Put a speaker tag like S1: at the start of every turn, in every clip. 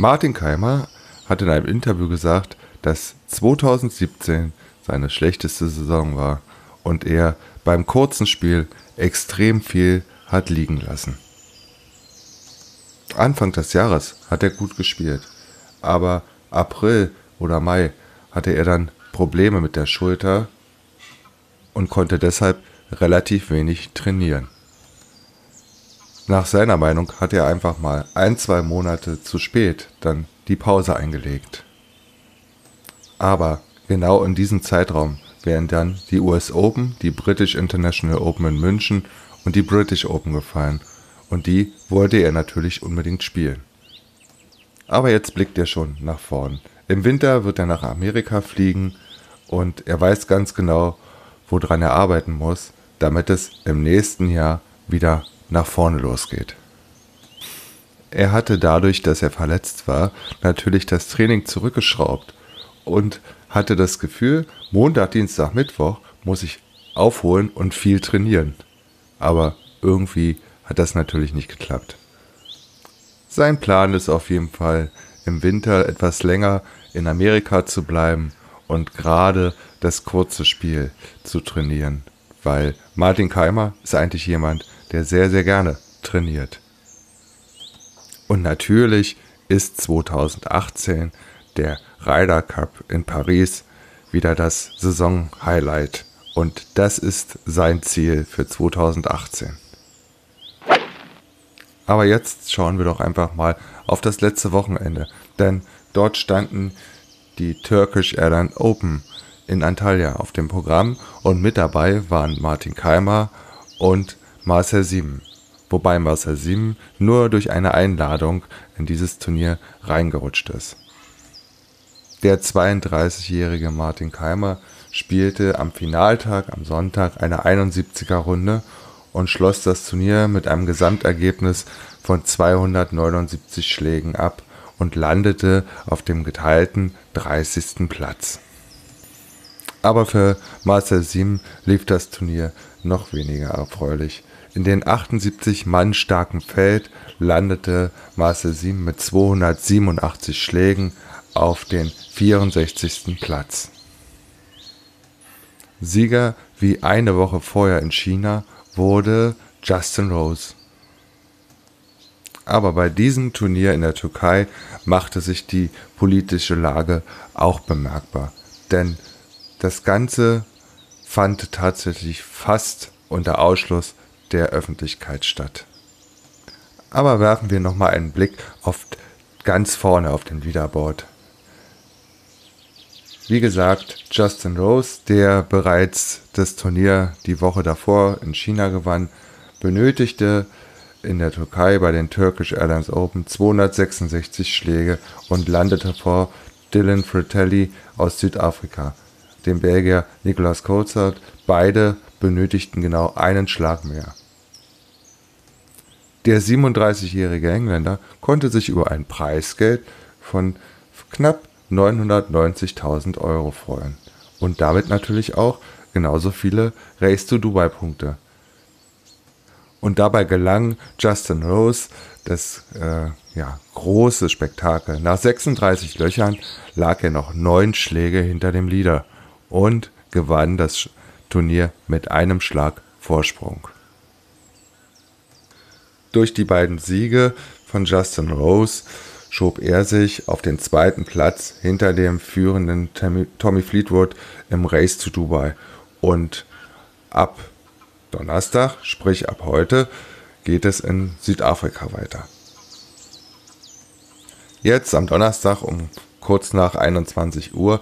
S1: Martin Keimer hat in einem Interview gesagt, dass 2017 seine schlechteste Saison war und er beim kurzen Spiel extrem viel hat liegen lassen. Anfang des Jahres hat er gut gespielt, aber April oder Mai hatte er dann Probleme mit der Schulter und konnte deshalb relativ wenig trainieren. Nach seiner Meinung hat er einfach mal ein, zwei Monate zu spät dann die Pause eingelegt. Aber genau in diesem Zeitraum wären dann die US Open, die British International Open in München und die British Open gefallen. Und die wollte er natürlich unbedingt spielen. Aber jetzt blickt er schon nach vorn. Im Winter wird er nach Amerika fliegen und er weiß ganz genau, woran er arbeiten muss, damit es im nächsten Jahr wieder nach vorne losgeht. Er hatte dadurch, dass er verletzt war, natürlich das Training zurückgeschraubt und hatte das Gefühl, Montag, Dienstag, Mittwoch muss ich aufholen und viel trainieren. Aber irgendwie hat das natürlich nicht geklappt. Sein Plan ist auf jeden Fall, im Winter etwas länger in Amerika zu bleiben und gerade das kurze Spiel zu trainieren, weil Martin Keimer ist eigentlich jemand, der sehr, sehr gerne trainiert. Und natürlich ist 2018 der Ryder Cup in Paris wieder das Saison-Highlight. Und das ist sein Ziel für 2018. Aber jetzt schauen wir doch einfach mal auf das letzte Wochenende. Denn dort standen die Turkish Airline Open in Antalya auf dem Programm und mit dabei waren Martin Keimer und Marcel Sieben, wobei Marcel Sieben nur durch eine Einladung in dieses Turnier reingerutscht ist. Der 32-jährige Martin Keimer spielte am Finaltag am Sonntag eine 71er Runde und schloss das Turnier mit einem Gesamtergebnis von 279 Schlägen ab und landete auf dem geteilten 30. Platz. Aber für Marcel Sim lief das Turnier noch weniger erfreulich. In den 78 Mann starken Feld landete Marcel Sim mit 287 Schlägen auf den 64. Platz. Sieger wie eine Woche vorher in China wurde Justin Rose. Aber bei diesem Turnier in der Türkei machte sich die politische Lage auch bemerkbar, denn das Ganze fand tatsächlich fast unter Ausschluss der Öffentlichkeit statt. Aber werfen wir nochmal einen Blick auf ganz vorne auf den Leaderboard. Wie gesagt, Justin Rose, der bereits das Turnier die Woche davor in China gewann, benötigte in der Türkei bei den Turkish Airlines Open 266 Schläge und landete vor Dylan Fratelli aus Südafrika, dem Belgier Nicolas Coulthard. Beide benötigten genau einen Schlag mehr. Der 37-jährige Engländer konnte sich über ein Preisgeld von knapp 990.000 Euro freuen und damit natürlich auch genauso viele Race to Dubai Punkte. Und dabei gelang Justin Rose das äh, ja, große Spektakel. Nach 36 Löchern lag er noch neun Schläge hinter dem Leader und gewann das Turnier mit einem Schlag Vorsprung. Durch die beiden Siege von Justin Rose schob er sich auf den zweiten Platz hinter dem führenden Tommy Fleetwood im Race to Dubai. Und ab Donnerstag, sprich ab heute, geht es in Südafrika weiter. Jetzt am Donnerstag um kurz nach 21 Uhr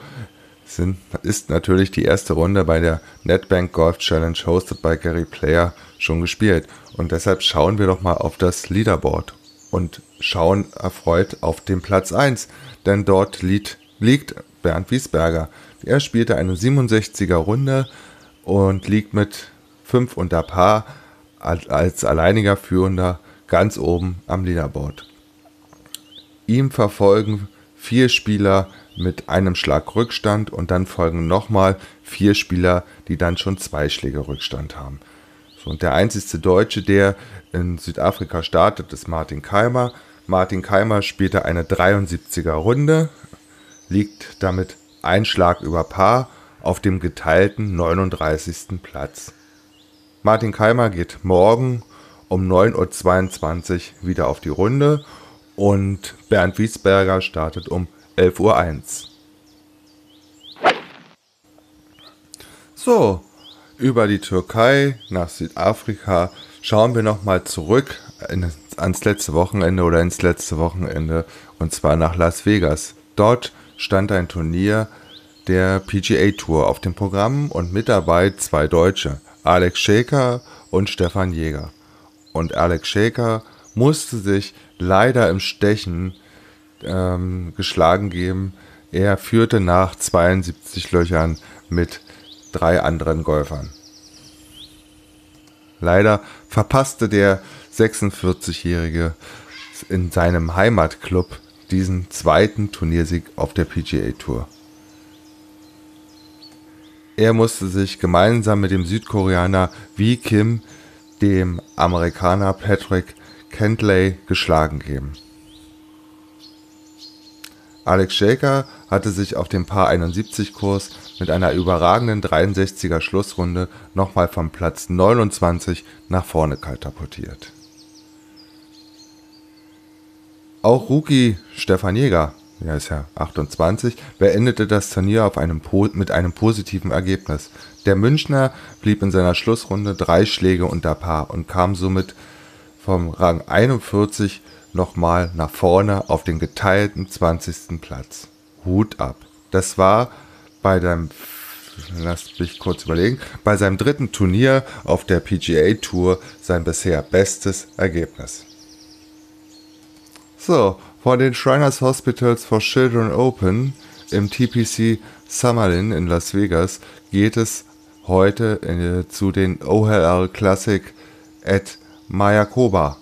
S1: sind, ist natürlich die erste Runde bei der NetBank Golf Challenge hosted by Gary Player schon gespielt. Und deshalb schauen wir doch mal auf das Leaderboard. und schauen erfreut auf den Platz 1, denn dort liegt, liegt Bernd Wiesberger. Er spielte eine 67er Runde und liegt mit 5 unter Paar als alleiniger Führender ganz oben am Leaderboard. Ihm verfolgen vier Spieler mit einem Schlag Rückstand und dann folgen nochmal vier Spieler, die dann schon zwei Schläge Rückstand haben. So, und der einzige Deutsche, der in Südafrika startet, ist Martin Keimer. Martin Keimer spielte eine 73er Runde, liegt damit ein Schlag über Paar auf dem geteilten 39. Platz. Martin Keimer geht morgen um 9.22 Uhr wieder auf die Runde und Bernd Wiesberger startet um 11.01 Uhr. So, über die Türkei nach Südafrika schauen wir nochmal zurück ans letzte Wochenende oder ins letzte Wochenende und zwar nach Las Vegas. Dort stand ein Turnier der PGA Tour auf dem Programm und mit dabei zwei Deutsche, Alex Shaker und Stefan Jäger. Und Alex Shaker musste sich leider im Stechen ähm, geschlagen geben. Er führte nach 72 Löchern mit drei anderen Golfern. Leider verpasste der 46-Jährige in seinem Heimatclub diesen zweiten Turniersieg auf der PGA Tour. Er musste sich gemeinsam mit dem Südkoreaner Wee Kim dem Amerikaner Patrick Kentley geschlagen geben. Alex Shaker hatte sich auf dem Paar 71 Kurs mit einer überragenden 63er Schlussrunde nochmal vom Platz 29 nach vorne katapultiert. Auch Rookie Stefan Jäger, er ist ja 28, beendete das Turnier auf einem mit einem positiven Ergebnis. Der Münchner blieb in seiner Schlussrunde drei Schläge unter Paar und kam somit vom Rang 41 nochmal nach vorne auf den geteilten 20. Platz. Hut ab. Das war bei seinem, lasst mich kurz überlegen, bei seinem dritten Turnier auf der PGA Tour sein bisher bestes Ergebnis. So, von den Shriners Hospitals for Children Open im TPC Summerlin in Las Vegas geht es heute äh, zu den OHL Classic at Mayakoba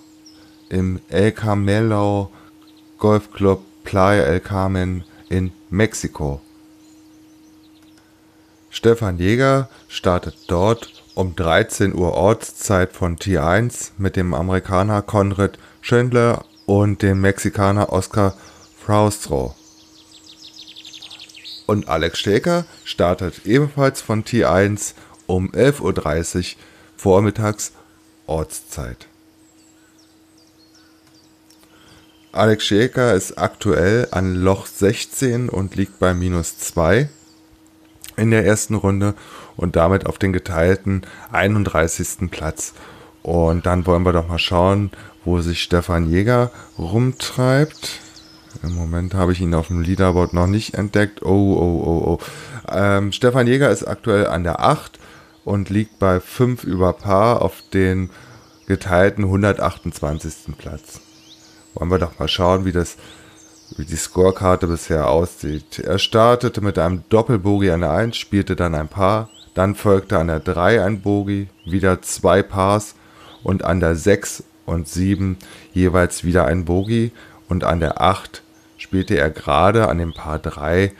S1: im El Camelo Golf Club Playa El Carmen in Mexiko. Stefan Jäger startet dort um 13 Uhr Ortszeit von T1 mit dem Amerikaner Conrad Schindler und dem Mexikaner Oscar Fraustro. Und Alex Steker startet ebenfalls von T1 um 11.30 Uhr vormittags Ortszeit. Alex Schäker ist aktuell an Loch 16 und liegt bei minus 2 in der ersten Runde und damit auf den geteilten 31. Platz. Und dann wollen wir doch mal schauen, wo sich Stefan Jäger rumtreibt. Im Moment habe ich ihn auf dem Leaderboard noch nicht entdeckt. Oh, oh, oh, oh. Ähm, Stefan Jäger ist aktuell an der 8 und liegt bei 5 über Paar auf den geteilten 128. Platz. Wollen wir doch mal schauen, wie das wie die Scorekarte bisher aussieht. Er startete mit einem Doppelbogie an der 1, spielte dann ein Paar, dann folgte an der 3 ein Bogie, wieder zwei Pars und an der 6 und 7 jeweils wieder ein Bogie und an der 8 spielte er gerade an dem Paar 3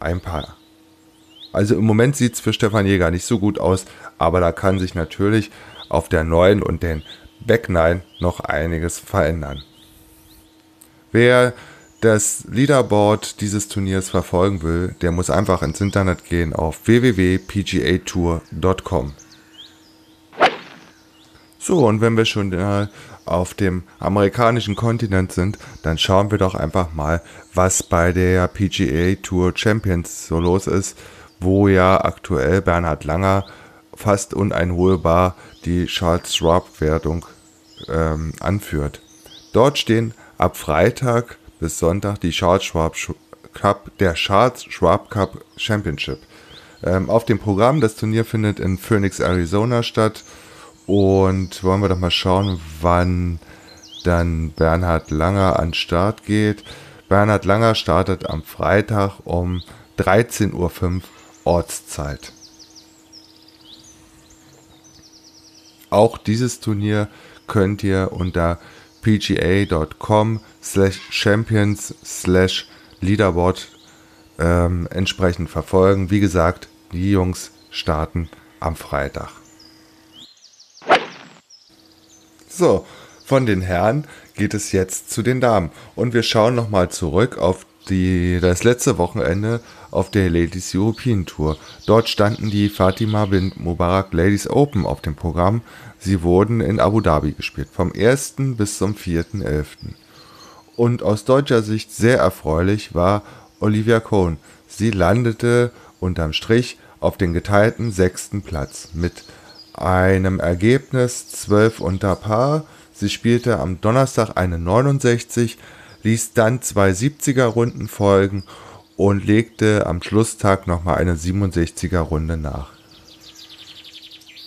S1: ein Paar. Also im Moment sieht es für Stefan Jäger nicht so gut aus, aber da kann sich natürlich auf der 9 und den Back 9 noch einiges verändern. Wer das Leaderboard dieses Turniers verfolgen will, der muss einfach ins Internet gehen auf www.pgatour.com. So, und wenn wir schon auf dem amerikanischen Kontinent sind, dann schauen wir doch einfach mal, was bei der PGA Tour Champions so los ist, wo ja aktuell Bernhard Langer fast uneinholbar die Charles Schwab Wertung ähm, anführt. Dort stehen ab Freitag bis Sonntag die Charles Schwab Cup, der Charles Schwab Cup Championship. Ähm, auf dem Programm, das Turnier findet in Phoenix, Arizona statt. Und wollen wir doch mal schauen, wann dann Bernhard Langer an Start geht. Bernhard Langer startet am Freitag um 13.05 Uhr Ortszeit. Auch dieses Turnier könnt ihr unter pga.com slash champions slash leaderboard ähm, entsprechend verfolgen. Wie gesagt, die Jungs starten am Freitag. So, von den Herren geht es jetzt zu den Damen. Und wir schauen nochmal zurück auf die, das letzte Wochenende auf der Ladies European Tour. Dort standen die Fatima bin Mubarak Ladies Open auf dem Programm. Sie wurden in Abu Dhabi gespielt, vom 1. bis zum 4.11. Und aus deutscher Sicht sehr erfreulich war Olivia Cohn. Sie landete unterm Strich auf den geteilten sechsten Platz mit einem Ergebnis 12 unter Paar. Sie spielte am Donnerstag eine 69, ließ dann zwei 70er Runden folgen und legte am Schlusstag nochmal eine 67er Runde nach.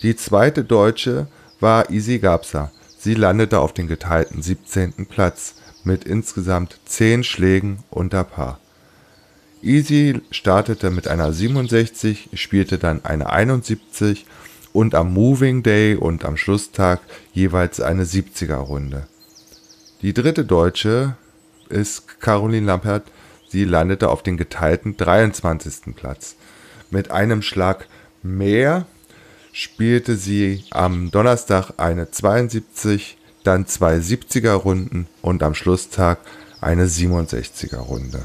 S1: Die zweite Deutsche war Isi Gabsa. Sie landete auf den geteilten 17. Platz mit insgesamt 10 Schlägen unter Paar. Easy startete mit einer 67, spielte dann eine 71 und am Moving Day und am Schlusstag jeweils eine 70er Runde. Die dritte Deutsche ist Caroline Lampert. Sie landete auf den geteilten 23. Platz. Mit einem Schlag mehr spielte sie am Donnerstag eine 72, dann zwei 70er Runden und am Schlusstag eine 67er Runde.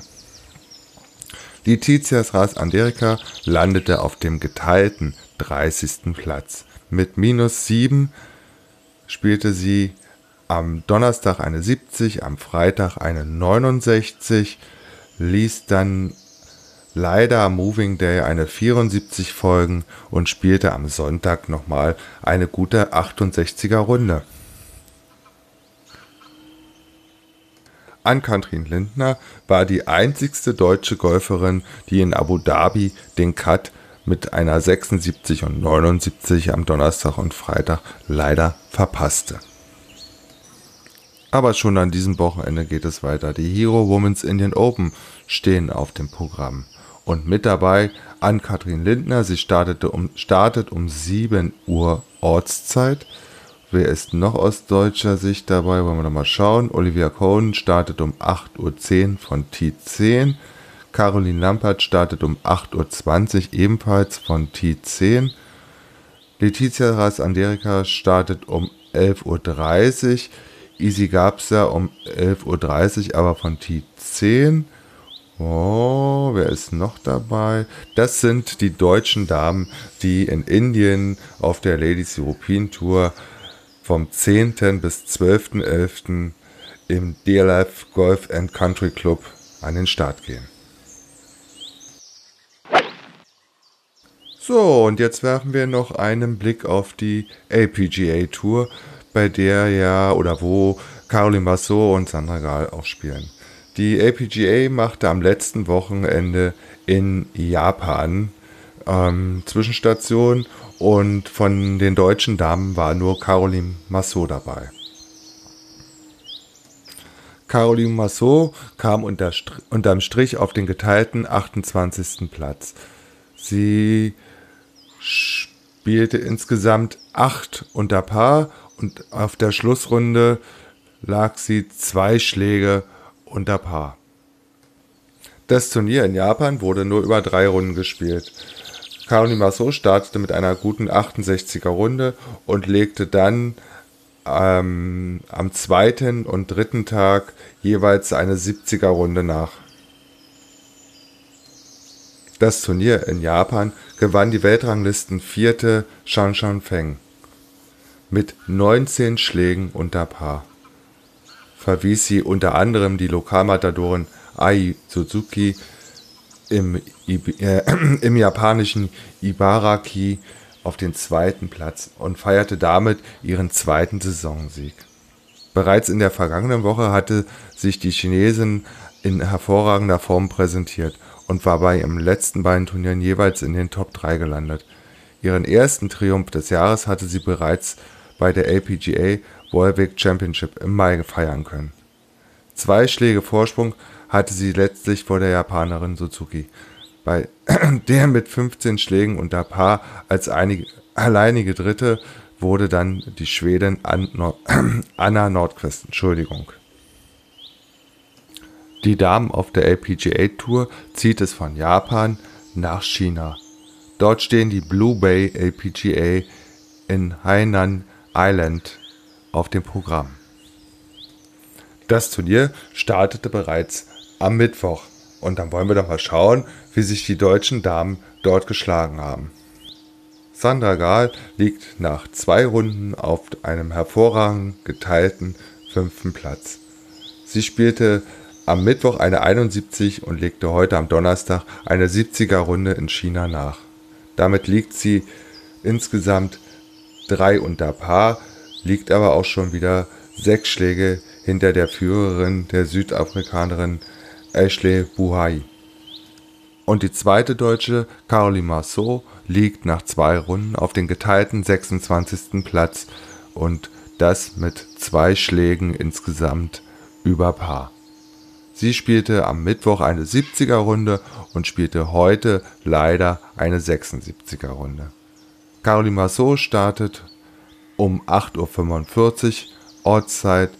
S1: Die Tizias Ras Anderica landete auf dem geteilten 30. Platz. Mit minus 7 spielte sie am Donnerstag eine 70, am Freitag eine 69, ließ dann leider am Moving Day eine 74 folgen und spielte am Sonntag nochmal eine gute 68er Runde. Ann-Kathrin Lindner war die einzigste deutsche Golferin, die in Abu Dhabi den Cut mit einer 76 und 79 am Donnerstag und Freitag leider verpasste. Aber schon an diesem Wochenende geht es weiter. Die Hero Women's Indian Open stehen auf dem Programm. Und mit dabei Ann-Kathrin Lindner. Sie startete um, startet um 7 Uhr Ortszeit. Wer ist noch aus deutscher Sicht dabei? Wollen wir noch mal schauen. Olivia Cohen startet um 8.10 Uhr von T10. Caroline Lampert startet um 8.20 Uhr ebenfalls von T10. Letizia Ras Anderica startet um 11.30 Uhr. Easy Gabsa um 11.30 Uhr, aber von T10. Oh, wer ist noch dabei? Das sind die deutschen Damen, die in Indien auf der Ladies European Tour vom 10. bis 12.11. im DLF Golf and Country Club an den Start gehen. So, und jetzt werfen wir noch einen Blick auf die LPGA Tour, bei der ja oder wo Caroline Bassot und Sandra Gahl auch spielen. Die LPGA machte am letzten Wochenende in Japan ähm, Zwischenstation und von den deutschen Damen war nur Caroline Massot dabei. Caroline Massot kam unter, unterm Strich auf den geteilten 28. Platz. Sie spielte insgesamt acht unter Paar und auf der Schlussrunde lag sie zwei Schläge unter Paar. Das Turnier in Japan wurde nur über drei Runden gespielt. Kaoni Maso startete mit einer guten 68er Runde und legte dann ähm, am zweiten und dritten Tag jeweils eine 70er Runde nach. Das Turnier in Japan gewann die Weltranglisten vierte Shan Shan Feng mit 19 Schlägen unter Paar. Verwies sie unter anderem die Lokalmatadorin Ai Suzuki im, äh, im japanischen Ibaraki auf den zweiten Platz und feierte damit ihren zweiten Saisonsieg. Bereits in der vergangenen Woche hatte sich die Chinesin in hervorragender Form präsentiert und war bei ihren letzten beiden Turnieren jeweils in den Top 3 gelandet. Ihren ersten Triumph des Jahres hatte sie bereits bei der LPGA Volvic Championship im Mai feiern können. Zwei Schläge Vorsprung hatte sie letztlich vor der Japanerin Suzuki, bei der mit 15 Schlägen unter Paar als einige, alleinige Dritte wurde dann die Schwedin Anna Nordqvist. Entschuldigung. Die Damen auf der LPGA Tour zieht es von Japan nach China. Dort stehen die Blue Bay LPGA in Hainan Island auf dem Programm. Das Turnier startete bereits am Mittwoch und dann wollen wir doch mal schauen, wie sich die deutschen Damen dort geschlagen haben. Sandra Gahl liegt nach zwei Runden auf einem hervorragend geteilten fünften Platz. Sie spielte am Mittwoch eine 71 und legte heute am Donnerstag eine 70er Runde in China nach. Damit liegt sie insgesamt drei unter Paar, liegt aber auch schon wieder sechs Schläge hinter der Führerin der Südafrikanerin Ashley Buhai. Und die zweite Deutsche, Caroline Marceau, liegt nach zwei Runden auf den geteilten 26. Platz und das mit zwei Schlägen insgesamt über Paar. Sie spielte am Mittwoch eine 70er Runde und spielte heute leider eine 76er Runde. Caroline Marceau startet um 8.45 Uhr Ortszeit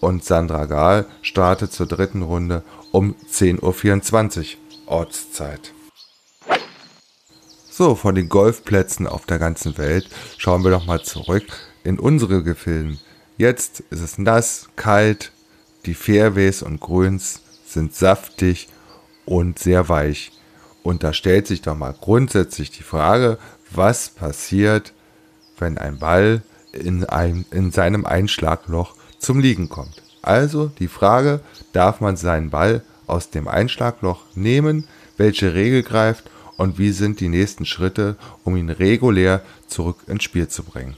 S1: und Sandra Gahl startet zur dritten Runde um 10.24 Uhr Ortszeit. So, von den Golfplätzen auf der ganzen Welt schauen wir doch mal zurück in unsere Gefilden. Jetzt ist es nass, kalt, die Fairways und Grüns sind saftig und sehr weich. Und da stellt sich doch mal grundsätzlich die Frage, was passiert, wenn ein Ball in, ein, in seinem Einschlagloch zum Liegen kommt. Also die Frage, darf man seinen Ball aus dem Einschlagloch nehmen, welche Regel greift und wie sind die nächsten Schritte, um ihn regulär zurück ins Spiel zu bringen.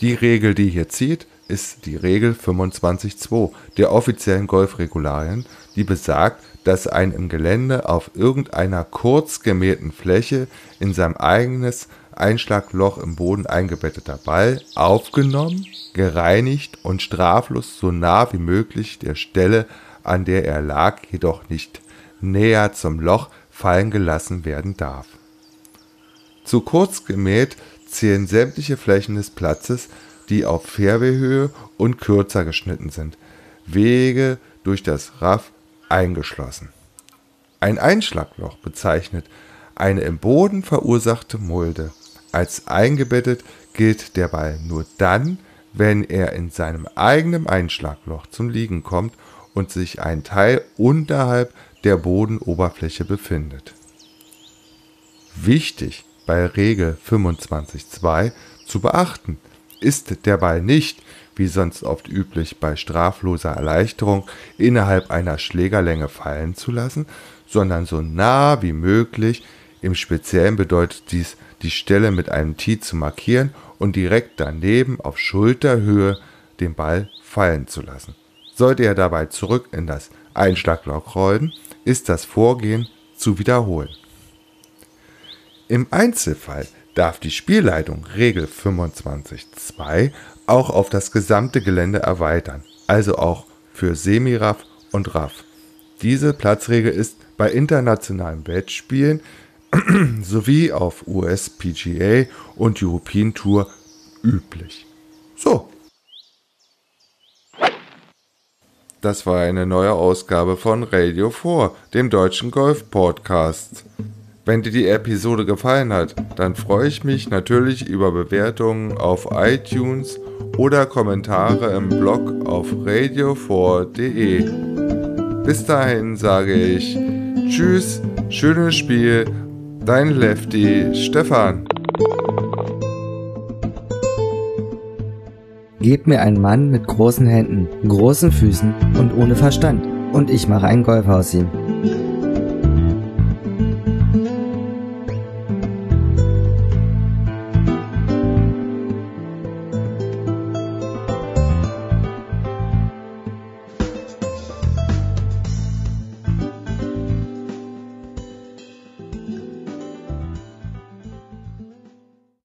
S1: Die Regel, die hier zieht, ist die Regel 25.2 der offiziellen Golfregularien, die besagt, dass ein im Gelände auf irgendeiner kurz gemähten Fläche in sein eigenes Einschlagloch im Boden eingebetteter Ball aufgenommen, gereinigt und straflos so nah wie möglich der Stelle, an der er lag, jedoch nicht näher zum Loch fallen gelassen werden darf. Zu kurz gemäht zählen sämtliche Flächen des Platzes, die auf Fairwayhöhe und kürzer geschnitten sind, Wege durch das Raff eingeschlossen. Ein Einschlagloch bezeichnet eine im Boden verursachte Mulde. Als eingebettet gilt der Ball nur dann, wenn er in seinem eigenen Einschlagloch zum Liegen kommt und sich ein Teil unterhalb der Bodenoberfläche befindet. Wichtig bei Regel 25.2 zu beachten ist der Ball nicht, wie sonst oft üblich bei strafloser Erleichterung, innerhalb einer Schlägerlänge fallen zu lassen, sondern so nah wie möglich, im Speziellen bedeutet dies, die Stelle mit einem Tee zu markieren und direkt daneben auf Schulterhöhe den Ball fallen zu lassen. Sollte er dabei zurück in das Einschlagloch rollen, ist das Vorgehen zu wiederholen. Im Einzelfall darf die Spielleitung Regel 25.2 auch auf das gesamte Gelände erweitern, also auch für Semiraff und Raff. Diese Platzregel ist bei internationalen Wettspielen sowie auf US-PGA und European Tour üblich. So. Das war eine neue Ausgabe von Radio 4, dem deutschen Golf-Podcast. Wenn dir die Episode gefallen hat, dann freue ich mich natürlich über Bewertungen auf iTunes oder Kommentare im Blog auf radio4.de. Bis dahin sage ich Tschüss, schönes Spiel Dein Lefty Stefan.
S2: Gebt mir einen Mann mit großen Händen, großen Füßen und ohne Verstand. Und ich mache ein Golf aus ihm.